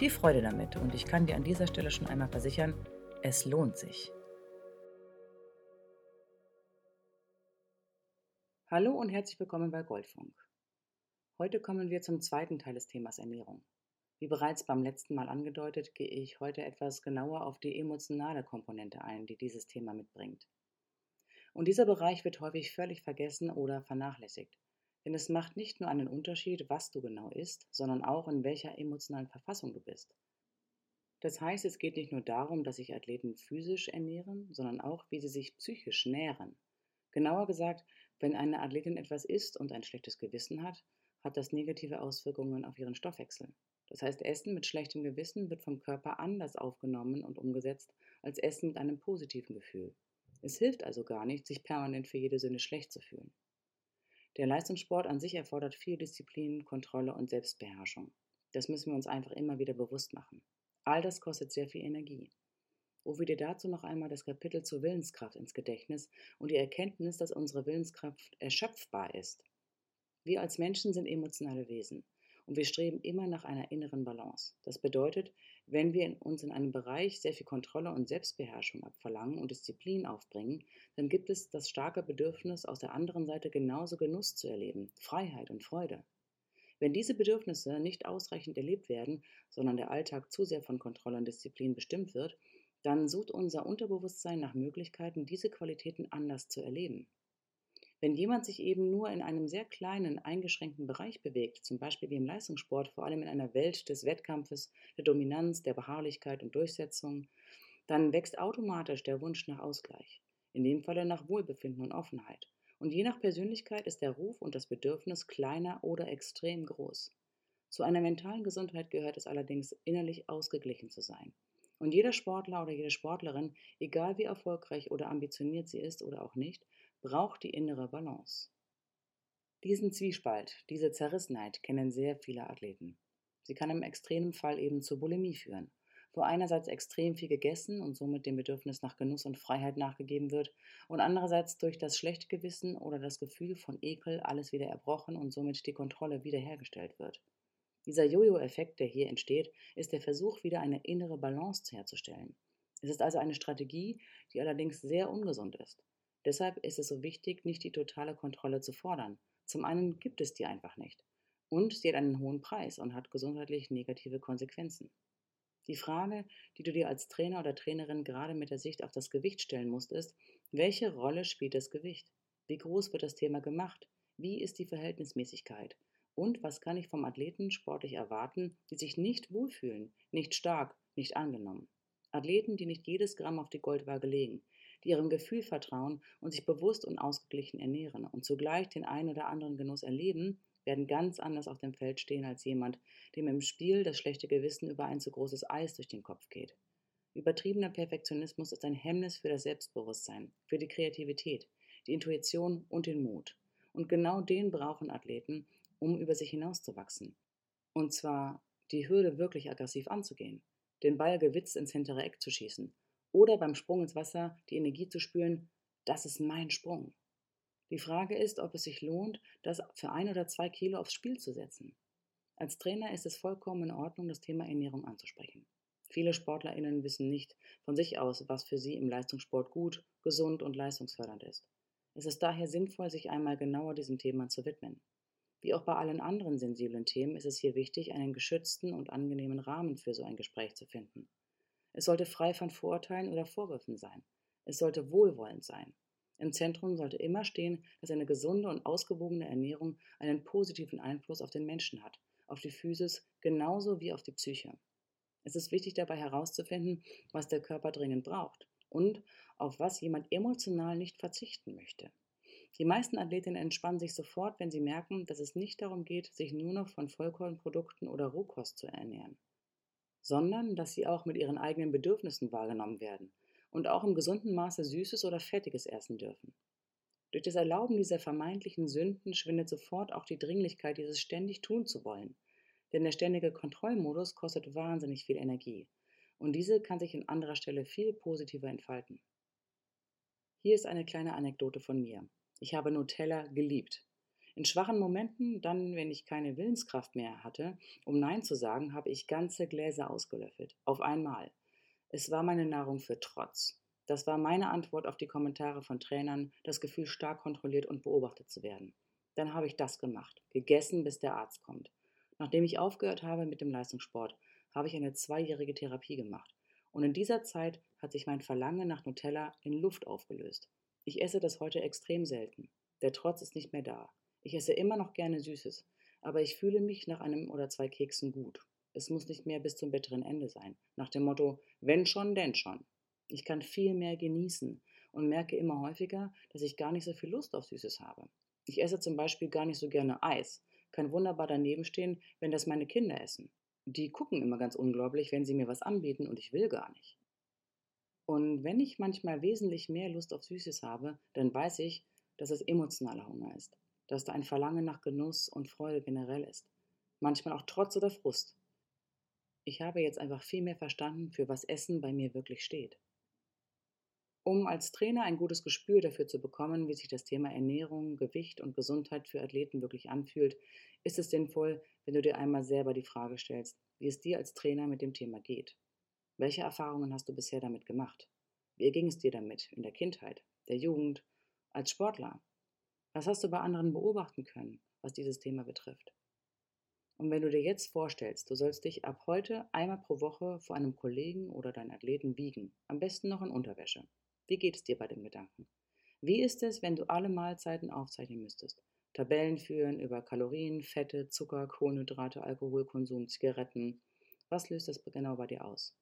Viel Freude damit und ich kann dir an dieser Stelle schon einmal versichern, es lohnt sich. Hallo und herzlich willkommen bei Goldfunk. Heute kommen wir zum zweiten Teil des Themas Ernährung. Wie bereits beim letzten Mal angedeutet, gehe ich heute etwas genauer auf die emotionale Komponente ein, die dieses Thema mitbringt. Und dieser Bereich wird häufig völlig vergessen oder vernachlässigt. Denn es macht nicht nur einen Unterschied, was du genau isst, sondern auch in welcher emotionalen Verfassung du bist. Das heißt, es geht nicht nur darum, dass sich Athleten physisch ernähren, sondern auch, wie sie sich psychisch nähren. Genauer gesagt, wenn eine Athletin etwas isst und ein schlechtes Gewissen hat, hat das negative Auswirkungen auf ihren Stoffwechsel. Das heißt, Essen mit schlechtem Gewissen wird vom Körper anders aufgenommen und umgesetzt als Essen mit einem positiven Gefühl. Es hilft also gar nicht, sich permanent für jede Sünde schlecht zu fühlen. Der Leistungssport an sich erfordert viel Disziplin, Kontrolle und Selbstbeherrschung. Das müssen wir uns einfach immer wieder bewusst machen. All das kostet sehr viel Energie. Rufe dir dazu noch einmal das Kapitel zur Willenskraft ins Gedächtnis und die Erkenntnis, dass unsere Willenskraft erschöpfbar ist. Wir als Menschen sind emotionale Wesen und wir streben immer nach einer inneren Balance. Das bedeutet, wenn wir uns in einem Bereich sehr viel Kontrolle und Selbstbeherrschung abverlangen und Disziplin aufbringen, dann gibt es das starke Bedürfnis, aus der anderen Seite genauso Genuss zu erleben, Freiheit und Freude. Wenn diese Bedürfnisse nicht ausreichend erlebt werden, sondern der Alltag zu sehr von Kontrolle und Disziplin bestimmt wird, dann sucht unser Unterbewusstsein nach Möglichkeiten, diese Qualitäten anders zu erleben. Wenn jemand sich eben nur in einem sehr kleinen, eingeschränkten Bereich bewegt, zum Beispiel wie im Leistungssport, vor allem in einer Welt des Wettkampfes, der Dominanz, der Beharrlichkeit und Durchsetzung, dann wächst automatisch der Wunsch nach Ausgleich, in dem Falle nach Wohlbefinden und Offenheit. Und je nach Persönlichkeit ist der Ruf und das Bedürfnis kleiner oder extrem groß. Zu einer mentalen Gesundheit gehört es allerdings, innerlich ausgeglichen zu sein. Und jeder Sportler oder jede Sportlerin, egal wie erfolgreich oder ambitioniert sie ist oder auch nicht, braucht die innere Balance. Diesen Zwiespalt, diese Zerrissenheit kennen sehr viele Athleten. Sie kann im extremen Fall eben zur Bulimie führen, wo einerseits extrem viel gegessen und somit dem Bedürfnis nach Genuss und Freiheit nachgegeben wird und andererseits durch das schlechte Gewissen oder das Gefühl von Ekel alles wieder erbrochen und somit die Kontrolle wiederhergestellt wird. Dieser Jojo-Effekt, der hier entsteht, ist der Versuch, wieder eine innere Balance herzustellen. Es ist also eine Strategie, die allerdings sehr ungesund ist. Deshalb ist es so wichtig, nicht die totale Kontrolle zu fordern. Zum einen gibt es die einfach nicht. Und sie hat einen hohen Preis und hat gesundheitlich negative Konsequenzen. Die Frage, die du dir als Trainer oder Trainerin gerade mit der Sicht auf das Gewicht stellen musst, ist, welche Rolle spielt das Gewicht? Wie groß wird das Thema gemacht? Wie ist die Verhältnismäßigkeit? Und was kann ich vom Athleten sportlich erwarten, die sich nicht wohlfühlen, nicht stark, nicht angenommen? Athleten, die nicht jedes Gramm auf die Goldwaage legen, die ihrem Gefühl vertrauen und sich bewusst und ausgeglichen ernähren und zugleich den einen oder anderen Genuss erleben, werden ganz anders auf dem Feld stehen als jemand, dem im Spiel das schlechte Gewissen über ein zu großes Eis durch den Kopf geht. Übertriebener Perfektionismus ist ein Hemmnis für das Selbstbewusstsein, für die Kreativität, die Intuition und den Mut. Und genau den brauchen Athleten, um über sich hinauszuwachsen. Und zwar die Hürde wirklich aggressiv anzugehen, den Ball gewitzt ins hintere Eck zu schießen oder beim Sprung ins Wasser die Energie zu spüren, das ist mein Sprung. Die Frage ist, ob es sich lohnt, das für ein oder zwei Kilo aufs Spiel zu setzen. Als Trainer ist es vollkommen in Ordnung, das Thema Ernährung anzusprechen. Viele SportlerInnen wissen nicht von sich aus, was für sie im Leistungssport gut, gesund und leistungsfördernd ist. Es ist daher sinnvoll, sich einmal genauer diesem Thema zu widmen. Wie auch bei allen anderen sensiblen Themen ist es hier wichtig, einen geschützten und angenehmen Rahmen für so ein Gespräch zu finden. Es sollte frei von Vorurteilen oder Vorwürfen sein. Es sollte wohlwollend sein. Im Zentrum sollte immer stehen, dass eine gesunde und ausgewogene Ernährung einen positiven Einfluss auf den Menschen hat, auf die Physis genauso wie auf die Psyche. Es ist wichtig dabei herauszufinden, was der Körper dringend braucht und auf was jemand emotional nicht verzichten möchte. Die meisten Athletinnen entspannen sich sofort, wenn sie merken, dass es nicht darum geht, sich nur noch von Vollkornprodukten oder Rohkost zu ernähren, sondern dass sie auch mit ihren eigenen Bedürfnissen wahrgenommen werden und auch im gesunden Maße Süßes oder Fettiges essen dürfen. Durch das Erlauben dieser vermeintlichen Sünden schwindet sofort auch die Dringlichkeit, dieses ständig tun zu wollen. Denn der ständige Kontrollmodus kostet wahnsinnig viel Energie. Und diese kann sich an anderer Stelle viel positiver entfalten. Hier ist eine kleine Anekdote von mir. Ich habe Nutella geliebt. In schwachen Momenten, dann, wenn ich keine Willenskraft mehr hatte, um Nein zu sagen, habe ich ganze Gläser ausgelöffelt. Auf einmal. Es war meine Nahrung für Trotz. Das war meine Antwort auf die Kommentare von Trainern, das Gefühl, stark kontrolliert und beobachtet zu werden. Dann habe ich das gemacht, gegessen, bis der Arzt kommt. Nachdem ich aufgehört habe mit dem Leistungssport, habe ich eine zweijährige Therapie gemacht. Und in dieser Zeit hat sich mein Verlangen nach Nutella in Luft aufgelöst. Ich esse das heute extrem selten. Der Trotz ist nicht mehr da. Ich esse immer noch gerne Süßes, aber ich fühle mich nach einem oder zwei Keksen gut. Es muss nicht mehr bis zum bitteren Ende sein. Nach dem Motto, wenn schon, denn schon. Ich kann viel mehr genießen und merke immer häufiger, dass ich gar nicht so viel Lust auf Süßes habe. Ich esse zum Beispiel gar nicht so gerne Eis, kann wunderbar daneben stehen, wenn das meine Kinder essen. Die gucken immer ganz unglaublich, wenn sie mir was anbieten und ich will gar nicht. Und wenn ich manchmal wesentlich mehr Lust auf Süßes habe, dann weiß ich, dass es emotionaler Hunger ist, dass da ein Verlangen nach Genuss und Freude generell ist. Manchmal auch Trotz oder Frust. Ich habe jetzt einfach viel mehr verstanden, für was Essen bei mir wirklich steht. Um als Trainer ein gutes Gespür dafür zu bekommen, wie sich das Thema Ernährung, Gewicht und Gesundheit für Athleten wirklich anfühlt, ist es sinnvoll, wenn du dir einmal selber die Frage stellst, wie es dir als Trainer mit dem Thema geht. Welche Erfahrungen hast du bisher damit gemacht? Wie ging es dir damit in der Kindheit, der Jugend, als Sportler? Was hast du bei anderen beobachten können, was dieses Thema betrifft? Und wenn du dir jetzt vorstellst, du sollst dich ab heute einmal pro Woche vor einem Kollegen oder deinen Athleten wiegen, am besten noch in Unterwäsche. Wie geht es dir bei dem Gedanken? Wie ist es, wenn du alle Mahlzeiten aufzeichnen müsstest? Tabellen führen über Kalorien, Fette, Zucker, Kohlenhydrate, Alkoholkonsum, Zigaretten. Was löst das genau bei dir aus?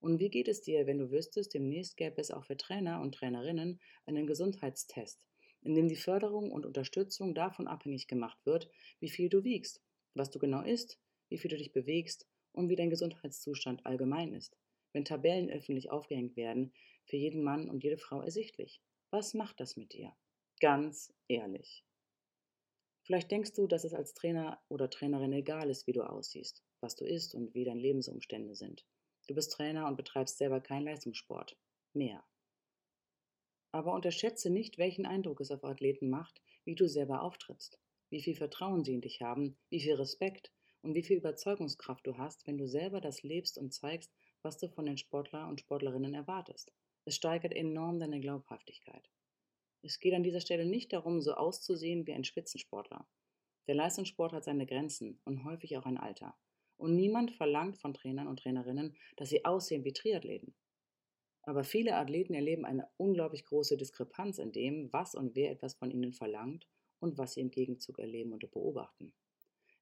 Und wie geht es dir, wenn du wüsstest, demnächst gäbe es auch für Trainer und Trainerinnen einen Gesundheitstest, in dem die Förderung und Unterstützung davon abhängig gemacht wird, wie viel du wiegst was du genau isst, wie viel du dich bewegst und wie dein Gesundheitszustand allgemein ist. Wenn Tabellen öffentlich aufgehängt werden, für jeden Mann und jede Frau ersichtlich. Was macht das mit dir? Ganz ehrlich. Vielleicht denkst du, dass es als Trainer oder Trainerin egal ist, wie du aussiehst, was du isst und wie deine Lebensumstände sind. Du bist Trainer und betreibst selber keinen Leistungssport. Mehr. Aber unterschätze nicht, welchen Eindruck es auf Athleten macht, wie du selber auftrittst wie viel Vertrauen sie in dich haben, wie viel Respekt und wie viel Überzeugungskraft du hast, wenn du selber das lebst und zeigst, was du von den Sportler und Sportlerinnen erwartest. Es steigert enorm deine Glaubhaftigkeit. Es geht an dieser Stelle nicht darum, so auszusehen wie ein Spitzensportler. Der Leistungssport hat seine Grenzen und häufig auch ein Alter. Und niemand verlangt von Trainern und Trainerinnen, dass sie aussehen wie Triathleten. Aber viele Athleten erleben eine unglaublich große Diskrepanz in dem, was und wer etwas von ihnen verlangt und was sie im Gegenzug erleben und beobachten.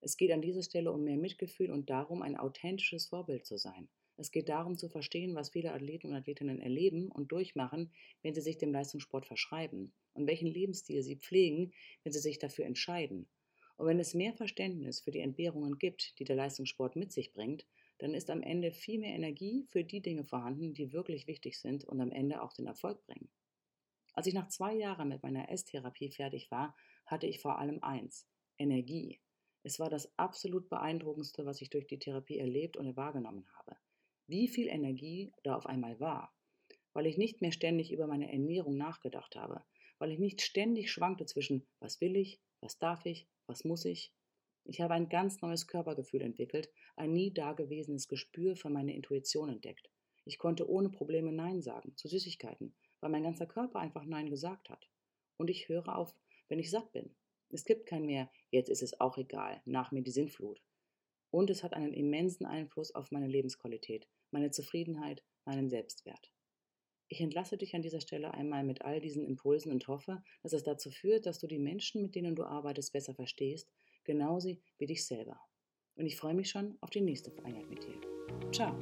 Es geht an dieser Stelle um mehr Mitgefühl und darum, ein authentisches Vorbild zu sein. Es geht darum zu verstehen, was viele Athleten und Athletinnen erleben und durchmachen, wenn sie sich dem Leistungssport verschreiben und welchen Lebensstil sie pflegen, wenn sie sich dafür entscheiden. Und wenn es mehr Verständnis für die Entbehrungen gibt, die der Leistungssport mit sich bringt, dann ist am Ende viel mehr Energie für die Dinge vorhanden, die wirklich wichtig sind und am Ende auch den Erfolg bringen. Als ich nach zwei Jahren mit meiner Esstherapie fertig war, hatte ich vor allem eins, Energie. Es war das absolut beeindruckendste, was ich durch die Therapie erlebt und wahrgenommen habe. Wie viel Energie da auf einmal war, weil ich nicht mehr ständig über meine Ernährung nachgedacht habe, weil ich nicht ständig schwankte zwischen was will ich, was darf ich, was muss ich. Ich habe ein ganz neues Körpergefühl entwickelt, ein nie dagewesenes Gespür für meine Intuition entdeckt. Ich konnte ohne Probleme Nein sagen zu Süßigkeiten, weil mein ganzer Körper einfach Nein gesagt hat. Und ich höre auf, wenn ich satt bin. Es gibt kein mehr, jetzt ist es auch egal, nach mir die Sintflut. Und es hat einen immensen Einfluss auf meine Lebensqualität, meine Zufriedenheit, meinen Selbstwert. Ich entlasse dich an dieser Stelle einmal mit all diesen Impulsen und hoffe, dass es dazu führt, dass du die Menschen, mit denen du arbeitest, besser verstehst, genauso wie dich selber. Und ich freue mich schon auf die nächste Einheit mit dir. Ciao!